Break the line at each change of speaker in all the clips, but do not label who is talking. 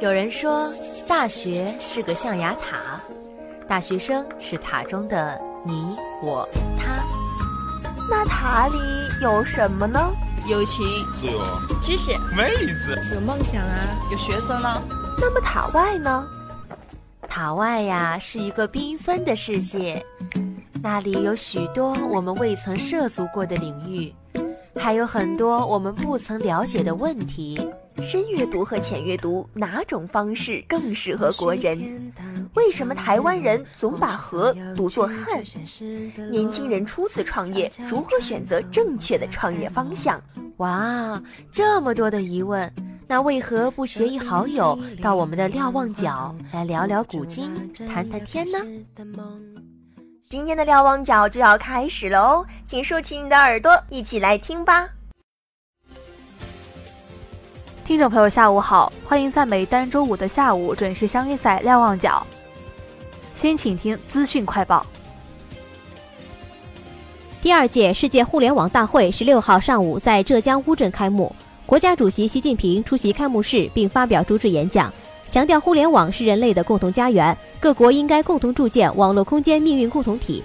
有人说，大学是个象牙塔，大学生是塔中的你、我、他。
那塔里有什么呢？
友情、
自由、
知识、
妹子，
有梦想啊，有学生呢。
那么塔外呢？
塔外呀，是一个缤纷的世界，那里有许多我们未曾涉足过的领域，还有很多我们不曾了解的问题。
深阅读和浅阅读哪种方式更适合国人？为什么台湾人总把和读作汉？年轻人初次创业，如何选择正确的创业方向？
哇，这么多的疑问，那为何不携一好友到我们的瞭望角来聊聊古今，谈谈天呢？
今天的瞭望角就要开始喽，请竖起你的耳朵，一起来听吧。
听众朋友，下午好，欢迎在每单周五的下午准时相约在瞭望角。先请听资讯快报。
第二届世界互联网大会十六号上午在浙江乌镇开幕，国家主席习近平出席开幕式并发表主旨演讲，强调互联网是人类的共同家园，各国应该共同铸建网络空间命运共同体，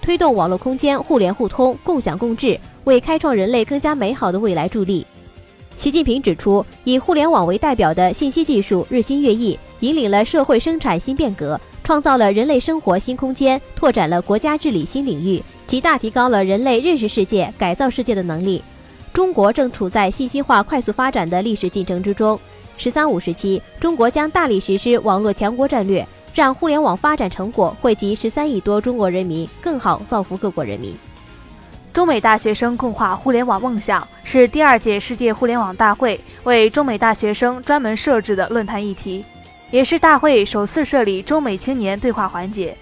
推动网络空间互联互通、共享共治，为开创人类更加美好的未来助力。习近平指出，以互联网为代表的信息技术日新月异，引领了社会生产新变革，创造了人类生活新空间，拓展了国家治理新领域，极大提高了人类认识世界、改造世界的能力。中国正处在信息化快速发展的历史进程之中。“十三五”时期，中国将大力实施网络强国战略，让互联网发展成果惠及十三亿多中国人民，更好造福各国人民。
中美大学生共话互联网梦想是第二届世界互联网大会为中美大学生专门设置的论坛议题，也是大会首次设立中美青年对话环节。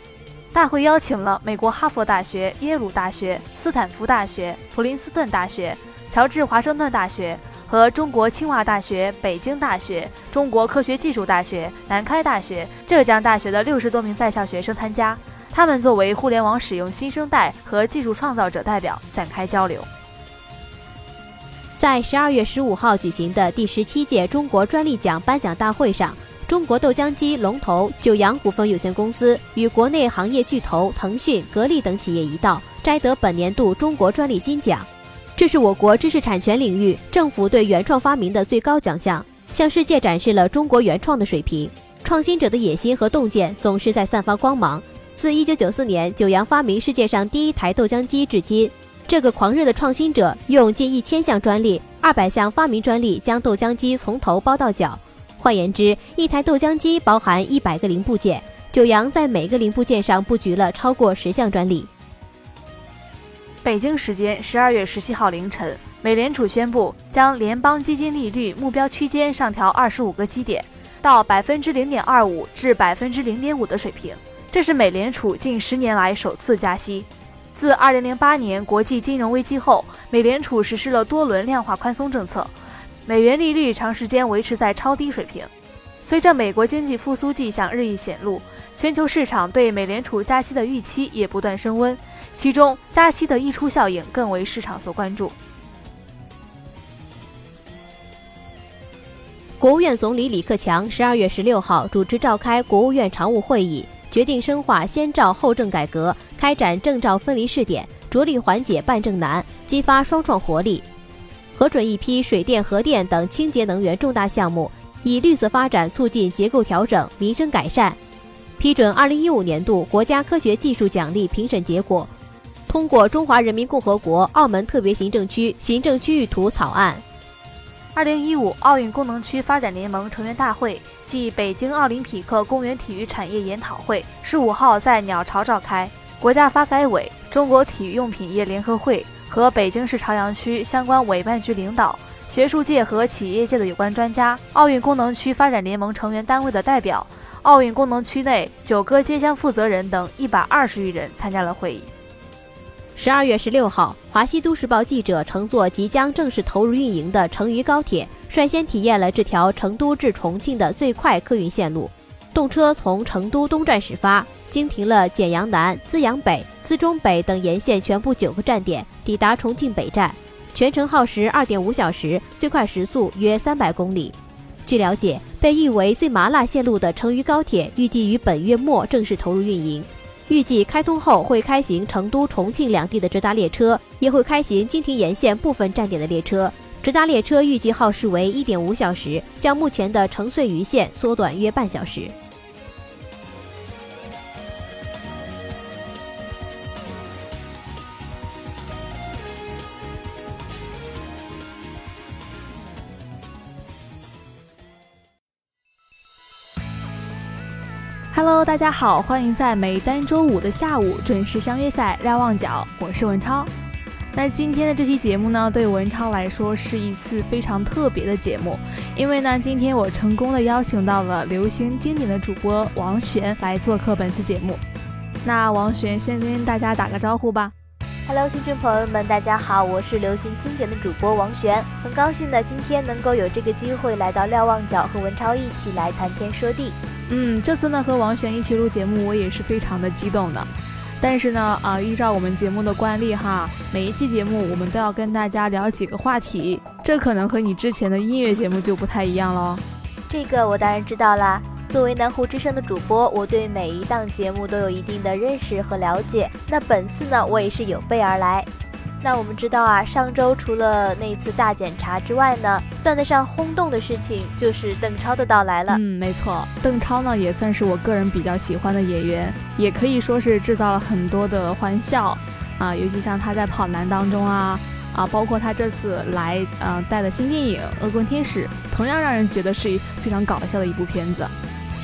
大会邀请了美国哈佛大学、耶鲁大学、斯坦福大学、普林斯顿大学、乔治华盛顿大学和中国清华大学、北京大学、中国科学技术大学、南开大学、浙江大学的六十多名在校学生参加。他们作为互联网使用新生代和技术创造者代表展开交流。
在十二月十五号举行的第十七届中国专利奖颁奖大会上，中国豆浆机龙头九阳股份有限公司与国内行业巨头腾讯、格力等企业一道摘得本年度中国专利金奖。这是我国知识产权领域政府对原创发明的最高奖项，向世界展示了中国原创的水平。创新者的野心和洞见总是在散发光芒。自1994年九阳发明世界上第一台豆浆机至今，这个狂热的创新者用近一千项专利、二百项发明专利将豆浆机从头包到脚。换言之，一台豆浆机包含一百个零部件，九阳在每个零部件上布局了超过十项专利。
北京时间十二月十七号凌晨，美联储宣布将联邦基金利率目标区间上调二十五个基点，到百分之零点二五至百分之零点五的水平。这是美联储近十年来首次加息。自2008年国际金融危机后，美联储实施了多轮量化宽松政策，美元利率长时间维持在超低水平。随着美国经济复苏迹象日益显露，全球市场对美联储加息的预期也不断升温，其中加息的溢出效应更为市场所关注。
国务院总理李克强十二月十六号主持召开国务院常务会议。决定深化先照后证改革，开展证照分离试点，着力缓解办证难，激发双创活力。核准一批水电、核电等清洁能源重大项目，以绿色发展促进结构调整、民生改善。批准二零一五年度国家科学技术奖励评审结果，通过《中华人民共和国澳门特别行政区行政区域图》草案。
二零一五奥运功能区发展联盟成员大会暨北京奥林匹克公园体育产业研讨会十五号在鸟巢召开。国家发改委、中国体育用品业联合会和北京市朝阳区相关委办局领导、学术界和企业界的有关专家、奥运功能区发展联盟成员单位的代表、奥运功能区内九个街乡负责人等一百二十余人参加了会议。
十二月十六号，华西都市报记者乘坐即将正式投入运营的成渝高铁，率先体验了这条成都至重庆的最快客运线路。动车从成都东站始发，经停了简阳南、资阳北、资中北等沿线全部九个站点，抵达重庆北站。全程耗时二点五小时，最快时速约三百公里。据
了解，被誉为最麻辣线路的成渝高铁预计于本月末正式投入运营。预计开通后会开行成都、重庆两地的直达列车，也会开行经亭沿线部分站点的列车。直达列车预计耗时为一点五小时，将目前的成遂渝线缩短约半小时。
Hello，大家好，欢迎在每单周五的下午准时相约在瞭望角，我是文超。那今天的这期节目呢，对文超来说是一次非常特别的节目，因为呢，今天我成功的邀请到了流行经典的主播王璇来做客本次节目。那王璇先跟大家打个招呼吧。
Hello，听众朋友们，大家好，我是流行经典的主播王璇，很高兴呢，今天能够有这个机会来到瞭望角和文超一起来谈天说地。
嗯，这次呢和王璇一起录节目，我也是非常的激动的。但是呢，啊，依照我们节目的惯例哈，每一期节目我们都要跟大家聊几个话题，这可能和你之前的音乐节目就不太一样喽。
这个我当然知道啦。作为南湖之声的主播，我对每一档节目都有一定的认识和了解。那本次呢，我也是有备而来。那我们知道啊，上周除了那次大检查之外呢，算得上轰动的事情就是邓超的到来了。
嗯，没错，邓超呢也算是我个人比较喜欢的演员，也可以说是制造了很多的欢笑啊，尤其像他在跑男当中啊啊，包括他这次来嗯带的新电影《恶棍天使》，同样让人觉得是非常搞笑的一部片子。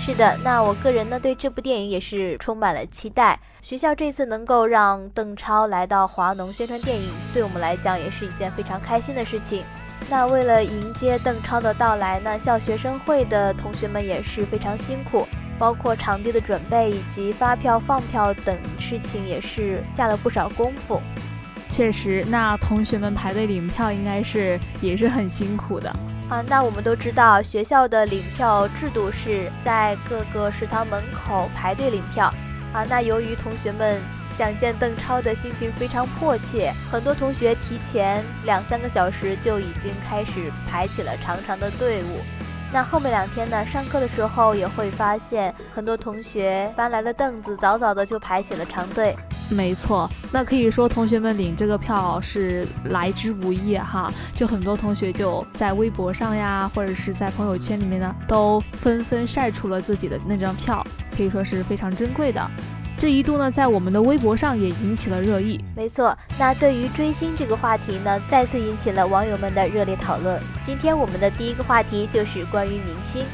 是的，那我个人呢对这部电影也是充满了期待。学校这次能够让邓超来到华农宣传电影，对我们来讲也是一件非常开心的事情。那为了迎接邓超的到来呢，校学生会的同学们也是非常辛苦，包括场地的准备以及发票放票等事情也是下了不少功夫。
确实，那同学们排队领票应该是也是很辛苦的。
啊，那我们都知道学校的领票制度是在各个食堂门口排队领票。啊，那由于同学们想见邓超的心情非常迫切，很多同学提前两三个小时就已经开始排起了长长的队伍。那后面两天呢，上课的时候也会发现很多同学搬来了凳子，早早的就排起了长队。
没错，那可以说同学们领这个票是来之不易哈。就很多同学就在微博上呀，或者是在朋友圈里面呢，都纷纷晒出了自己的那张票，可以说是非常珍贵的。这一度呢，在我们的微博上也引起了热议。
没错，那对于追星这个话题呢，再次引起了网友们的热烈讨论。今天我们的第一个话题就是关于明星。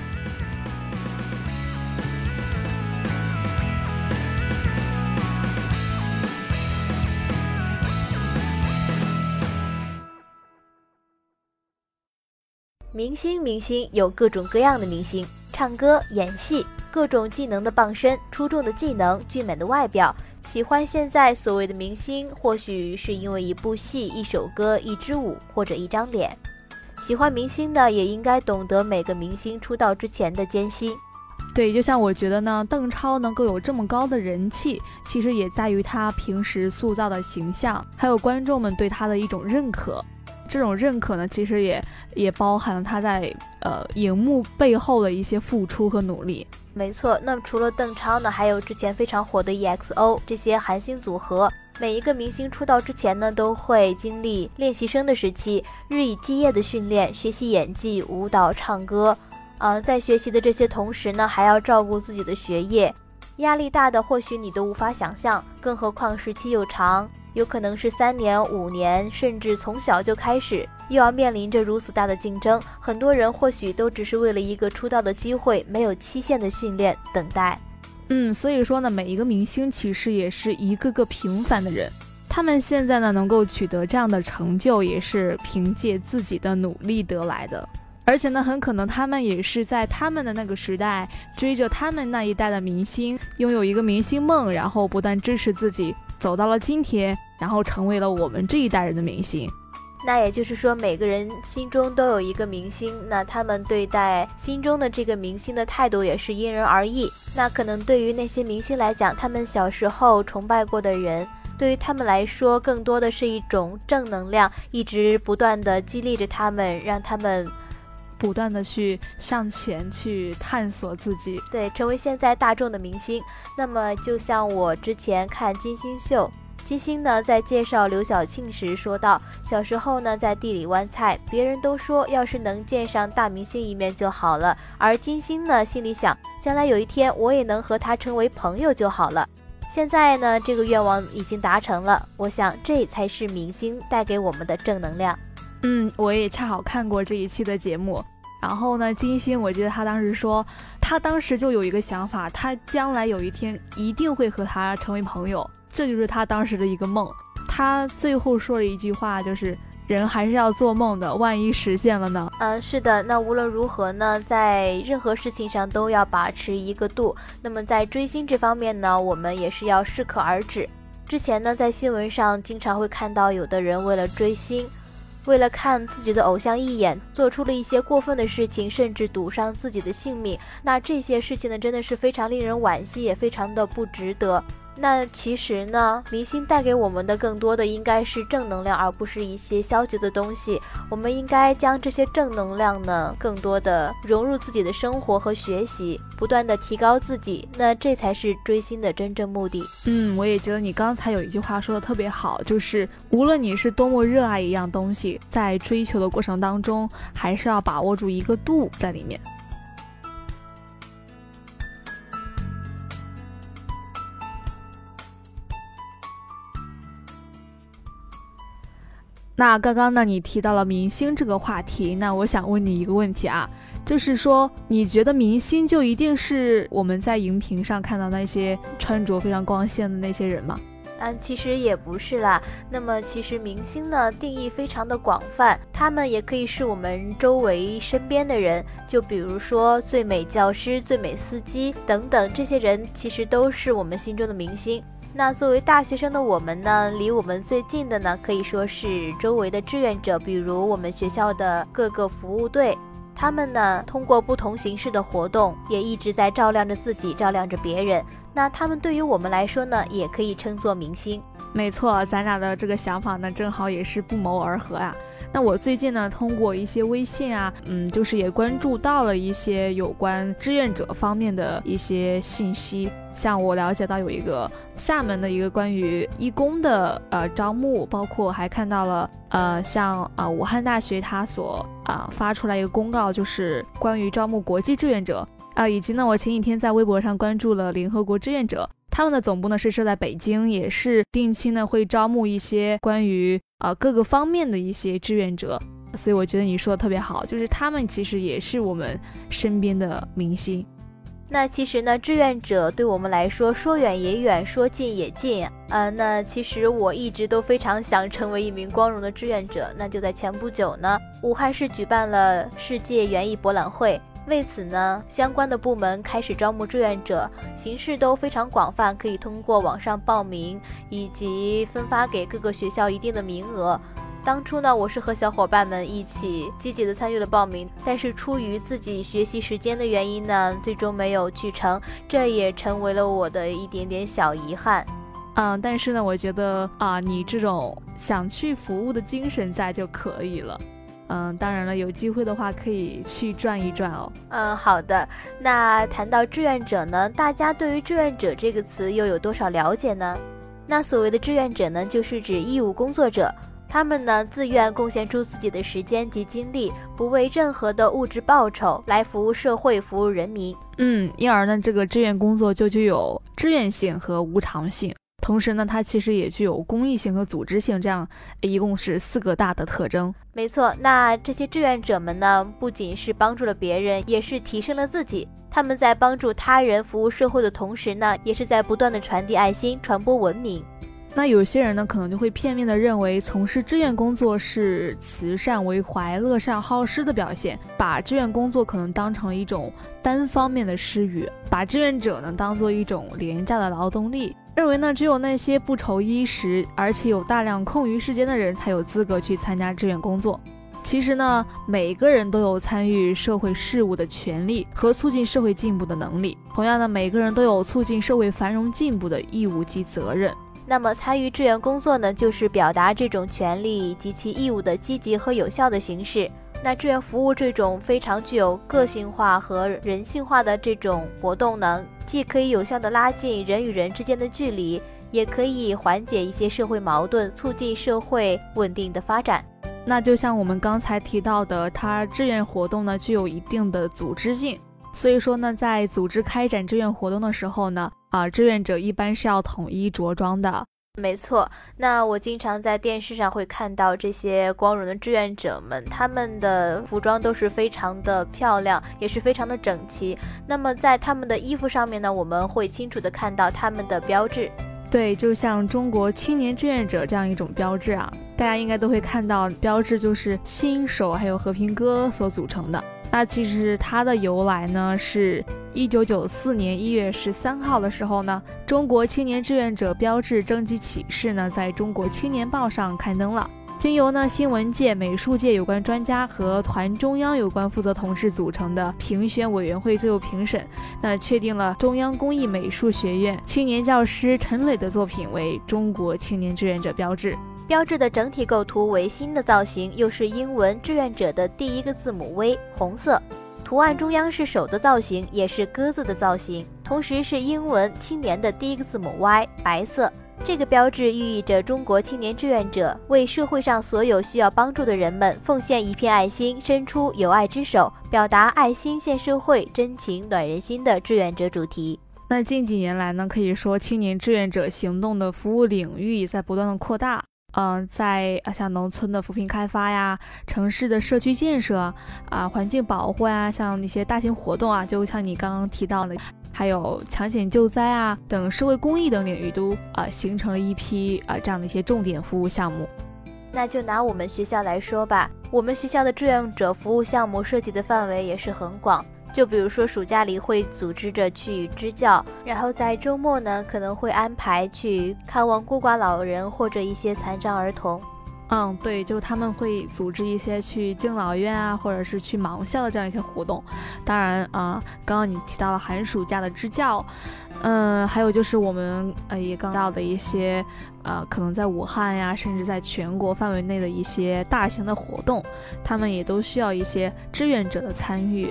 明星，明星有各种各样的明星，唱歌、演戏，各种技能的傍身，出众的技能，俊美的外表。喜欢现在所谓的明星，或许是因为一部戏、一首歌、一支舞或者一张脸。喜欢明星的也应该懂得每个明星出道之前的艰辛。
对，就像我觉得呢，邓超能够有这么高的人气，其实也在于他平时塑造的形象，还有观众们对他的一种认可。这种认可呢，其实也也包含了他在呃荧幕背后的一些付出和努力。
没错，那么除了邓超呢，还有之前非常火的 EXO 这些韩星组合。每一个明星出道之前呢，都会经历练习生的时期，日以继夜的训练，学习演技、舞蹈、唱歌。呃，在学习的这些同时呢，还要照顾自己的学业，压力大的或许你都无法想象，更何况时期又长。有可能是三年、五年，甚至从小就开始，又要面临着如此大的竞争。很多人或许都只是为了一个出道的机会，没有期限的训练等待。
嗯，所以说呢，每一个明星其实也是一个个平凡的人，他们现在呢能够取得这样的成就，也是凭借自己的努力得来的。而且呢，很可能他们也是在他们的那个时代追着他们那一代的明星，拥有一个明星梦，然后不断支持自己。走到了今天，然后成为了我们这一代人的明星。
那也就是说，每个人心中都有一个明星，那他们对待心中的这个明星的态度也是因人而异。那可能对于那些明星来讲，他们小时候崇拜过的人，对于他们来说，更多的是一种正能量，一直不断的激励着他们，让他们
不断的去向前去探索自己，
对，成为现在大众的明星。那么，就像我之前看金星秀，金星呢在介绍刘晓庆时说到，小时候呢在地里弯菜，别人都说要是能见上大明星一面就好了，而金星呢心里想，将来有一天我也能和他成为朋友就好了。现在呢这个愿望已经达成了，我想这才是明星带给我们的正能量。
嗯，我也恰好看过这一期的节目。然后呢，金星，我记得他当时说，他当时就有一个想法，他将来有一天一定会和他成为朋友，这就是他当时的一个梦。他最后说了一句话，就是人还是要做梦的，万一实现了呢？
嗯，是的。那无论如何呢，在任何事情上都要把持一个度。那么在追星这方面呢，我们也是要适可而止。之前呢，在新闻上经常会看到有的人为了追星。为了看自己的偶像一眼，做出了一些过分的事情，甚至赌上自己的性命。那这些事情呢，真的是非常令人惋惜，也非常的不值得。那其实呢，明星带给我们的更多的应该是正能量，而不是一些消极的东西。我们应该将这些正能量呢，更多的融入自己的生活和学习，不断的提高自己。那这才是追星的真正目的。
嗯，我也觉得你刚才有一句话说的特别好，就是无论你是多么热爱一样东西，在追求的过程当中，还是要把握住一个度在里面。那刚刚呢，你提到了明星这个话题，那我想问你一个问题啊，就是说，你觉得明星就一定是我们在荧屏上看到那些穿着非常光鲜的那些人吗？
嗯，其实也不是啦。那么，其实明星呢，定义非常的广泛，他们也可以是我们周围身边的人，就比如说最美教师、最美司机等等，这些人其实都是我们心中的明星。那作为大学生的我们呢，离我们最近的呢，可以说是周围的志愿者，比如我们学校的各个服务队，他们呢通过不同形式的活动，也一直在照亮着自己，照亮着别人。那他们对于我们来说呢，也可以称作明星。
没错，咱俩的这个想法呢，正好也是不谋而合呀。那我最近呢，通过一些微信啊，嗯，就是也关注到了一些有关志愿者方面的一些信息。像我了解到有一个厦门的一个关于义工的呃招募，包括还看到了呃像啊武汉大学它所啊发出来一个公告，就是关于招募国际志愿者啊，以及呢我前几天在微博上关注了联合国志愿者。他们的总部呢是设在北京，也是定期呢会招募一些关于啊各个方面的一些志愿者，所以我觉得你说的特别好，就是他们其实也是我们身边的明星。
那其实呢，志愿者对我们来说说远也远，说近也近。呃，那其实我一直都非常想成为一名光荣的志愿者。那就在前不久呢，武汉市举办了世界园艺博览会。为此呢，相关的部门开始招募志愿者，形式都非常广泛，可以通过网上报名，以及分发给各个学校一定的名额。当初呢，我是和小伙伴们一起积极的参与了报名，但是出于自己学习时间的原因呢，最终没有去成，这也成为了我的一点点小遗憾。
嗯，但是呢，我觉得啊，你这种想去服务的精神在就可以了。嗯，当然了，有机会的话可以去转一转哦。
嗯，好的。那谈到志愿者呢，大家对于志愿者这个词又有多少了解呢？那所谓的志愿者呢，就是指义务工作者，他们呢自愿贡献出自己的时间及精力，不为任何的物质报酬来服务社会、服务人民。
嗯，因而呢，这个志愿工作就具有志愿性和无偿性。同时呢，它其实也具有公益性和组织性，这样一共是四个大的特征。
没错，那这些志愿者们呢，不仅是帮助了别人，也是提升了自己。他们在帮助他人、服务社会的同时呢，也是在不断的传递爱心、传播文明。
那有些人呢，可能就会片面的认为，从事志愿工作是慈善为怀、乐善好施的表现，把志愿工作可能当成一种单方面的施予，把志愿者呢当做一种廉价的劳动力。认为呢，只有那些不愁衣食，而且有大量空余时间的人才有资格去参加志愿工作。其实呢，每个人都有参与社会事务的权利和促进社会进步的能力。同样的，每个人都有促进社会繁荣进步的义务及责任。
那么，参与志愿工作呢，就是表达这种权利及其义务的积极和有效的形式。那志愿服务这种非常具有个性化和人性化的这种活动呢，既可以有效的拉近人与人之间的距离，也可以缓解一些社会矛盾，促进社会稳定的发展。
那就像我们刚才提到的，它志愿活动呢具有一定的组织性，所以说呢，在组织开展志愿活动的时候呢，啊，志愿者一般是要统一着装的。
没错，那我经常在电视上会看到这些光荣的志愿者们，他们的服装都是非常的漂亮，也是非常的整齐。那么在他们的衣服上面呢，我们会清楚的看到他们的标志。
对，就像中国青年志愿者这样一种标志啊，大家应该都会看到标志，就是新手还有和平鸽所组成的。那其实它的由来呢，是一九九四年一月十三号的时候呢，中国青年志愿者标志征集启事呢，在中国青年报上刊登了，经由呢新闻界、美术界有关专家和团中央有关负责同事组成的评选委员会最后评审，那确定了中央工艺美术学院青年教师陈磊的作品为中国青年志愿者标志。
标志的整体构图为新的造型，又是英文志愿者的第一个字母 V，红色。图案中央是手的造型，也是鸽子的造型，同时是英文青年的第一个字母 Y，白色。这个标志寓意着中国青年志愿者为社会上所有需要帮助的人们奉献一片爱心，伸出友爱之手，表达爱心献社会、真情暖人心的志愿者主题。
那近几年来呢，可以说青年志愿者行动的服务领域在不断的扩大。嗯，在像农村的扶贫开发呀，城市的社区建设啊，环境保护啊，像一些大型活动啊，就像你刚刚提到的，还有抢险救灾啊等社会公益等领域，都啊形成了一批啊这样的一些重点服务项目。
那就拿我们学校来说吧，我们学校的志愿者服务项目涉及的范围也是很广。就比如说暑假里会组织着去支教，然后在周末呢可能会安排去看望孤寡老人或者一些残障儿童。
嗯，对，就他们会组织一些去敬老院啊，或者是去盲校的这样一些活动。当然啊，刚刚你提到了寒暑假的支教，嗯，还有就是我们呃也刚到的一些呃可能在武汉呀，甚至在全国范围内的一些大型的活动，他们也都需要一些志愿者的参与。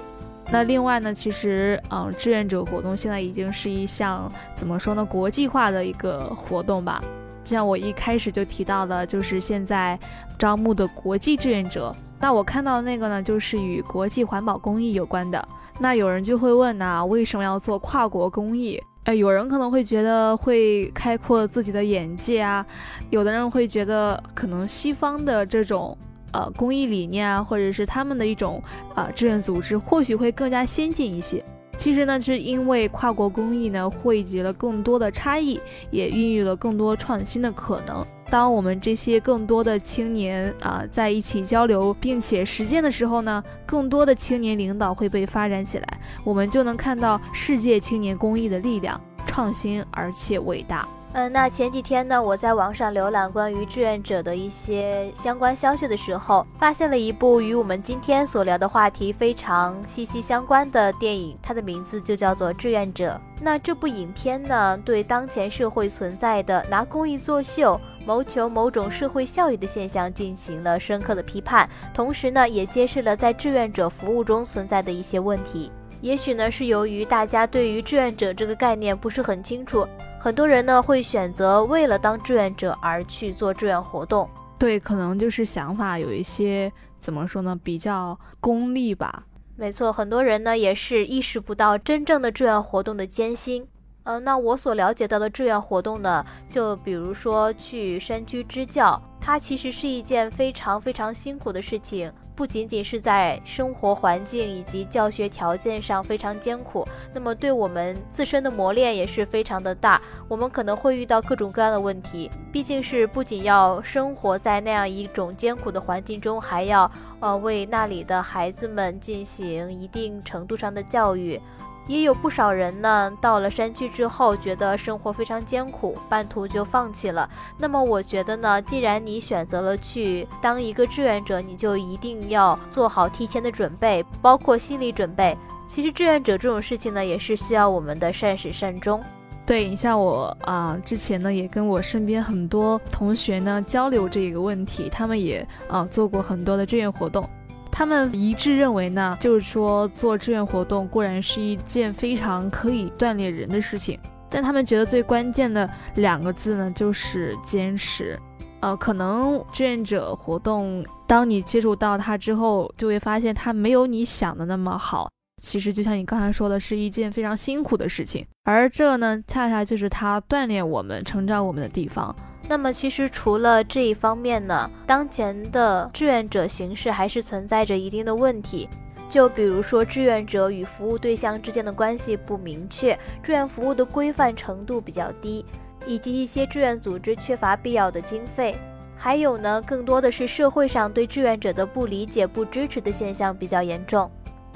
那另外呢，其实，嗯，志愿者活动现在已经是一项怎么说呢，国际化的一个活动吧。就像我一开始就提到的，就是现在招募的国际志愿者。那我看到那个呢，就是与国际环保公益有关的。那有人就会问呐，为什么要做跨国公益？呃，有人可能会觉得会开阔自己的眼界啊，有的人会觉得可能西方的这种。呃，公益理念啊，或者是他们的一种啊志愿组织，或许会更加先进一些。其实呢，是因为跨国公益呢，汇集了更多的差异，也孕育了更多创新的可能。当我们这些更多的青年啊在一起交流并且实践的时候呢，更多的青年领导会被发展起来，我们就能看到世界青年公益的力量，创新而且伟大。
嗯，那前几天呢，我在网上浏览关于志愿者的一些相关消息的时候，发现了一部与我们今天所聊的话题非常息息相关的电影，它的名字就叫做《志愿者》。那这部影片呢，对当前社会存在的拿公益作秀、谋求某种社会效益的现象进行了深刻的批判，同时呢，也揭示了在志愿者服务中存在的一些问题。也许呢，是由于大家对于志愿者这个概念不是很清楚，很多人呢会选择为了当志愿者而去做志愿活动。
对，可能就是想法有一些怎么说呢，比较功利吧。
没错，很多人呢也是意识不到真正的志愿活动的艰辛。呃，那我所了解到的志愿活动呢，就比如说去山区支教，它其实是一件非常非常辛苦的事情。不仅仅是在生活环境以及教学条件上非常艰苦，那么对我们自身的磨练也是非常的大。我们可能会遇到各种各样的问题，毕竟是不仅要生活在那样一种艰苦的环境中，还要呃为那里的孩子们进行一定程度上的教育。也有不少人呢，到了山区之后，觉得生活非常艰苦，半途就放弃了。那么，我觉得呢，既然你选择了去当一个志愿者，你就一定要做好提前的准备，包括心理准备。其实，志愿者这种事情呢，也是需要我们的善始善终。
对你像我啊，之前呢，也跟我身边很多同学呢交流这个问题，他们也啊做过很多的志愿活动。他们一致认为呢，就是说做志愿活动固然是一件非常可以锻炼人的事情，但他们觉得最关键的两个字呢，就是坚持。呃，可能志愿者活动，当你接触到它之后，就会发现它没有你想的那么好。其实就像你刚才说的，是一件非常辛苦的事情，而这呢，恰恰就是它锻炼我们、成长我们的地方。
那么，其实除了这一方面呢，当前的志愿者形式还是存在着一定的问题。就比如说，志愿者与服务对象之间的关系不明确，志愿服务的规范程度比较低，以及一些志愿组织缺乏必要的经费。还有呢，更多的是社会上对志愿者的不理解、不支持的现象比较严重。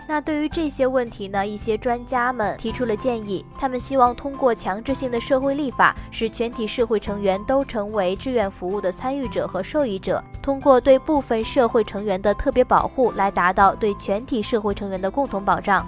那对于这些问题呢，一些专家们提出了建议，他们希望通过强制性的社会立法，使全体社会成员都成为志愿服务的参与者和受益者，通过对部分社会成员的特别保护，来达到对全体社会成员的共同保障。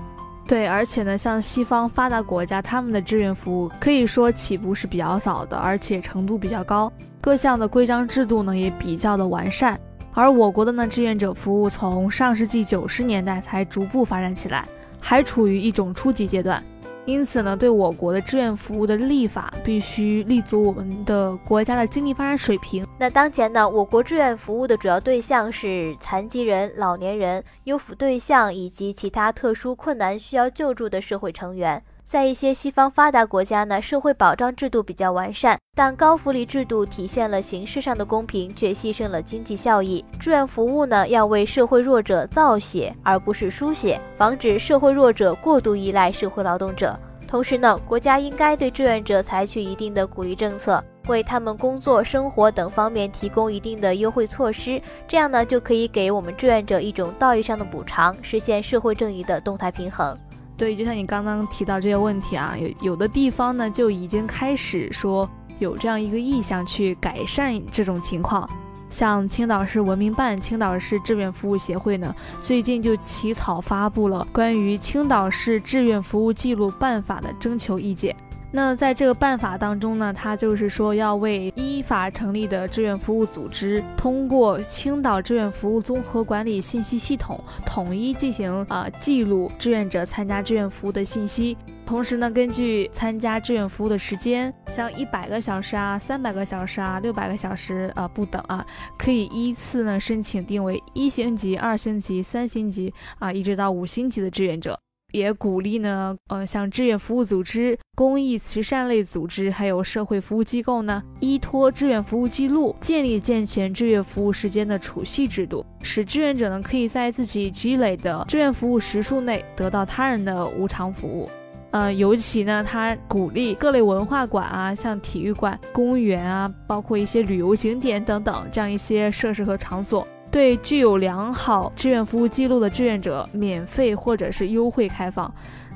对，而且呢，像西方发达国家，他们的志愿服务可以说起步是比较早的，而且程度比较高，各项的规章制度呢也比较的完善。而我国的呢，志愿者服务从上世纪九十年代才逐步发展起来，还处于一种初级阶段。因此呢，对我国的志愿服务的立法必须立足我们的国家的经济发展水平。
那当前呢，我国志愿服务的主要对象是残疾人、老年人、优抚对象以及其他特殊困难需要救助的社会成员。在一些西方发达国家呢，社会保障制度比较完善，但高福利制度体现了形式上的公平，却牺牲了经济效益。志愿服务呢，要为社会弱者造血，而不是输血，防止社会弱者过度依赖社会劳动者。同时呢，国家应该对志愿者采取一定的鼓励政策，为他们工作、生活等方面提供一定的优惠措施，这样呢，就可以给我们志愿者一种道义上的补偿，实现社会正义的动态平衡。
对，就像你刚刚提到这些问题啊，有有的地方呢就已经开始说有这样一个意向去改善这种情况，像青岛市文明办、青岛市志愿服务协会呢，最近就起草发布了关于青岛市志愿服务记录办法的征求意见。那在这个办法当中呢，它就是说要为依法成立的志愿服务组织，通过青岛志愿服务综合管理信息系统，统一进行啊记录志愿者参加志愿服务的信息。同时呢，根据参加志愿服务的时间，像一百个小时啊、三百个小时啊、六百个小时啊不等啊，可以依次呢申请定为一星级、二星级、三星级啊，一直到五星级的志愿者。也鼓励呢，呃，像志愿服务组织、公益慈善类组织，还有社会服务机构呢，依托志愿服务记录，建立健全志愿服务时间的储蓄制度，使志愿者呢可以在自己积累的志愿服务时数内得到他人的无偿服务。呃，尤其呢，他鼓励各类文化馆啊，像体育馆、公园啊，包括一些旅游景点等等这样一些设施和场所。对具有良好志愿服务记录的志愿者免费或者是优惠开放，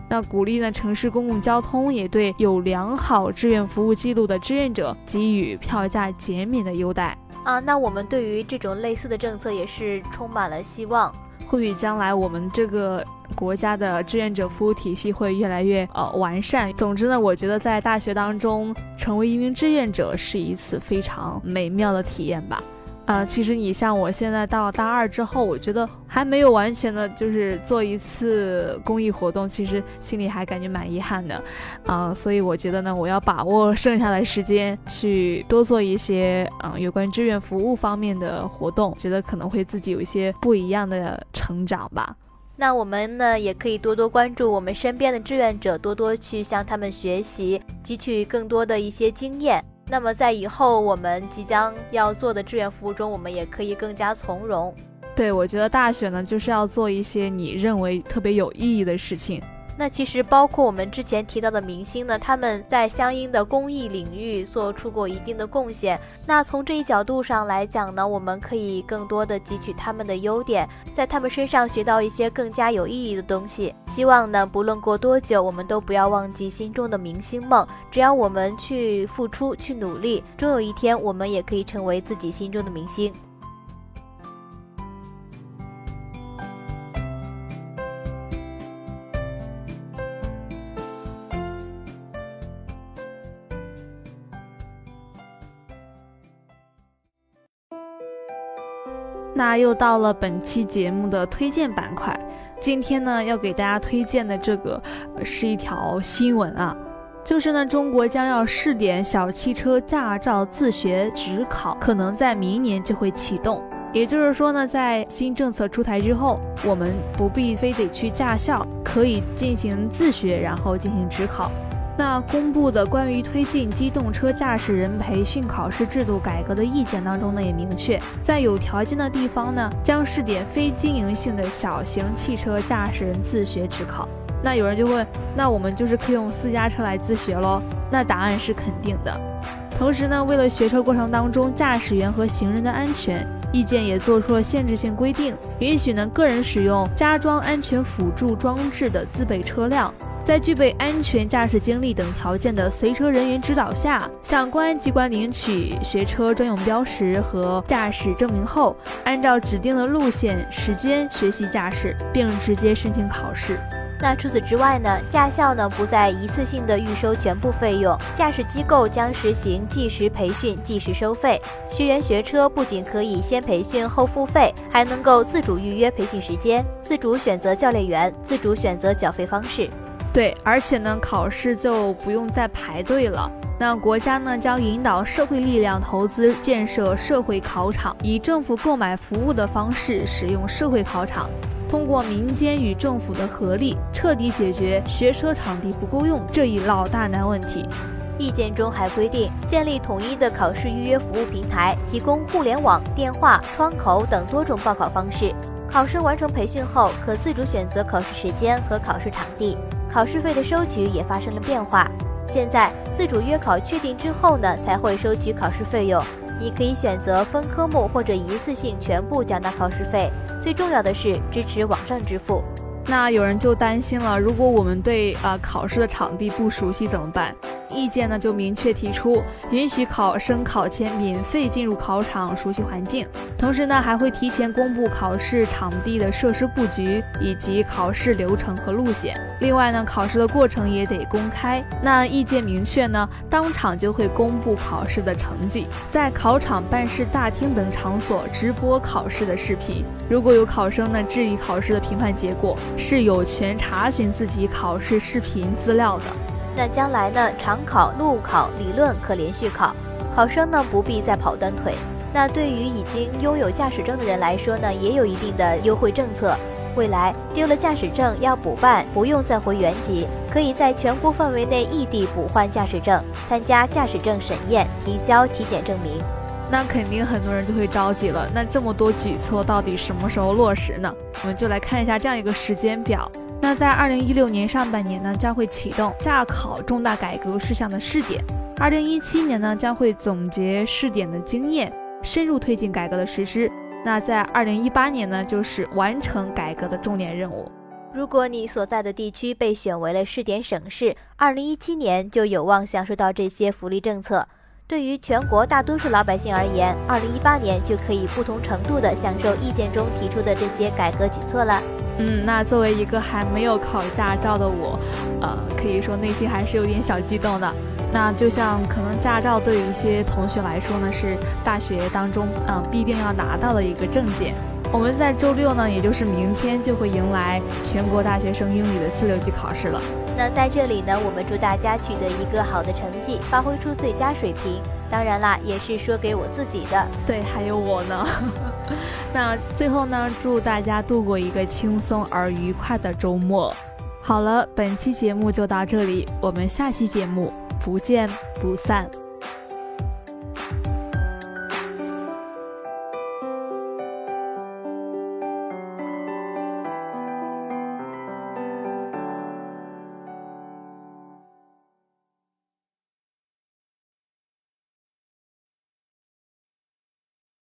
那鼓励呢城市公共交通也对有良好志愿服务记录的志愿者给予票价减免的优待
啊。那我们对于这种类似的政策也是充满了希望，
或许将来我们这个国家的志愿者服务体系会越来越呃完善。总之呢，我觉得在大学当中成为一名志愿者是一次非常美妙的体验吧。啊，其实你像我现在到大二之后，我觉得还没有完全的，就是做一次公益活动，其实心里还感觉蛮遗憾的，啊，所以我觉得呢，我要把握 剩下的时间，去多做一些啊有关志愿服务方面的活动，觉得可能会自己有一些不一样的成长吧。
那我们呢，也可以多多关注我们身边的志愿者，多多去向他们学习，汲取更多的一些经验。那么，在以后我们即将要做的志愿服务中，我们也可以更加从容。
对，我觉得大学呢，就是要做一些你认为特别有意义的事情。
那其实包括我们之前提到的明星呢，他们在相应的公益领域做出过一定的贡献。那从这一角度上来讲呢，我们可以更多的汲取他们的优点，在他们身上学到一些更加有意义的东西。希望呢，不论过多久，我们都不要忘记心中的明星梦。只要我们去付出、去努力，终有一天我们也可以成为自己心中的明星。
那又到了本期节目的推荐板块。今天呢，要给大家推荐的这个是一条新闻啊，就是呢，中国将要试点小汽车驾照自学直考，可能在明年就会启动。也就是说呢，在新政策出台之后，我们不必非得去驾校，可以进行自学，然后进行直考。那公布的关于推进机动车驾驶人培训考试制度改革的意见当中呢，也明确，在有条件的地方呢，将试点非经营性的小型汽车驾驶人自学直考。那有人就问，那我们就是可以用私家车来自学喽？那答案是肯定的。同时呢，为了学车过程当中驾驶员和行人的安全，意见也做出了限制性规定，允许呢个人使用加装安全辅助装置的自备车辆。在具备安全驾驶经历等条件的随车人员指导下，向公安机关领取学车专用标识和驾驶证明后，按照指定的路线、时间学习驾驶，并直接申请考试。
那除此之外呢？驾校呢不再一次性的预收全部费用，驾驶机构将实行计时培训、计时收费。学员学车不仅可以先培训后付费，还能够自主预约培训时间，自主选择教练员，自主选择缴费方式。
对，而且呢，考试就不用再排队了。那国家呢，将引导社会力量投资建设社会考场，以政府购买服务的方式使用社会考场，通过民间与政府的合力，彻底解决学车场地不够用这一老大难问题。
意见中还规定，建立统一的考试预约服务平台，提供互联网、电话、窗口等多种报考方式。考生完成培训后，可自主选择考试时间和考试场地。考试费的收取也发生了变化，现在自主约考确定之后呢，才会收取考试费用。你可以选择分科目或者一次性全部缴纳考试费。最重要的是支持网上支付。
那有人就担心了，如果我们对呃考试的场地不熟悉怎么办？意见呢就明确提出，允许考生考前免费进入考场熟悉环境，同时呢还会提前公布考试场地的设施布局以及考试流程和路线。另外呢考试的过程也得公开。那意见明确呢，当场就会公布考试的成绩，在考场、办事大厅等场所直播考试的视频。如果有考生呢质疑考试的评判结果，是有权查询自己考试视频资料的。
那将来呢？常考、路考、理论可连续考，考生呢不必再跑断腿。那对于已经拥有驾驶证的人来说呢，也有一定的优惠政策。未来丢了驾驶证要补办，不用再回原籍，可以在全国范围内异地补换驾驶证，参加驾驶证审验，提交体检证明。
那肯定很多人就会着急了。那这么多举措到底什么时候落实呢？我们就来看一下这样一个时间表。那在二零一六年上半年呢，将会启动驾考重大改革事项的试点；二零一七年呢，将会总结试点的经验，深入推进改革的实施。那在二零一八年呢，就是完成改革的重点任务。
如果你所在的地区被选为了试点省市，二零一七年就有望享受到这些福利政策。对于全国大多数老百姓而言，二零一八年就可以不同程度地享受意见中提出的这些改革举措了。
嗯，那作为一个还没有考驾照的我，呃，可以说内心还是有点小激动的。那就像可能驾照对于一些同学来说呢，是大学当中嗯必定要拿到的一个证件。我们在周六呢，也就是明天就会迎来全国大学生英语的四六级考试了。
那在这里呢，我们祝大家取得一个好的成绩，发挥出最佳水平。当然啦，也是说给我自己的。
对，还有我呢。那最后呢，祝大家度过一个轻松而愉快的周末。好了，本期节目就到这里，我们下期节目不见不散。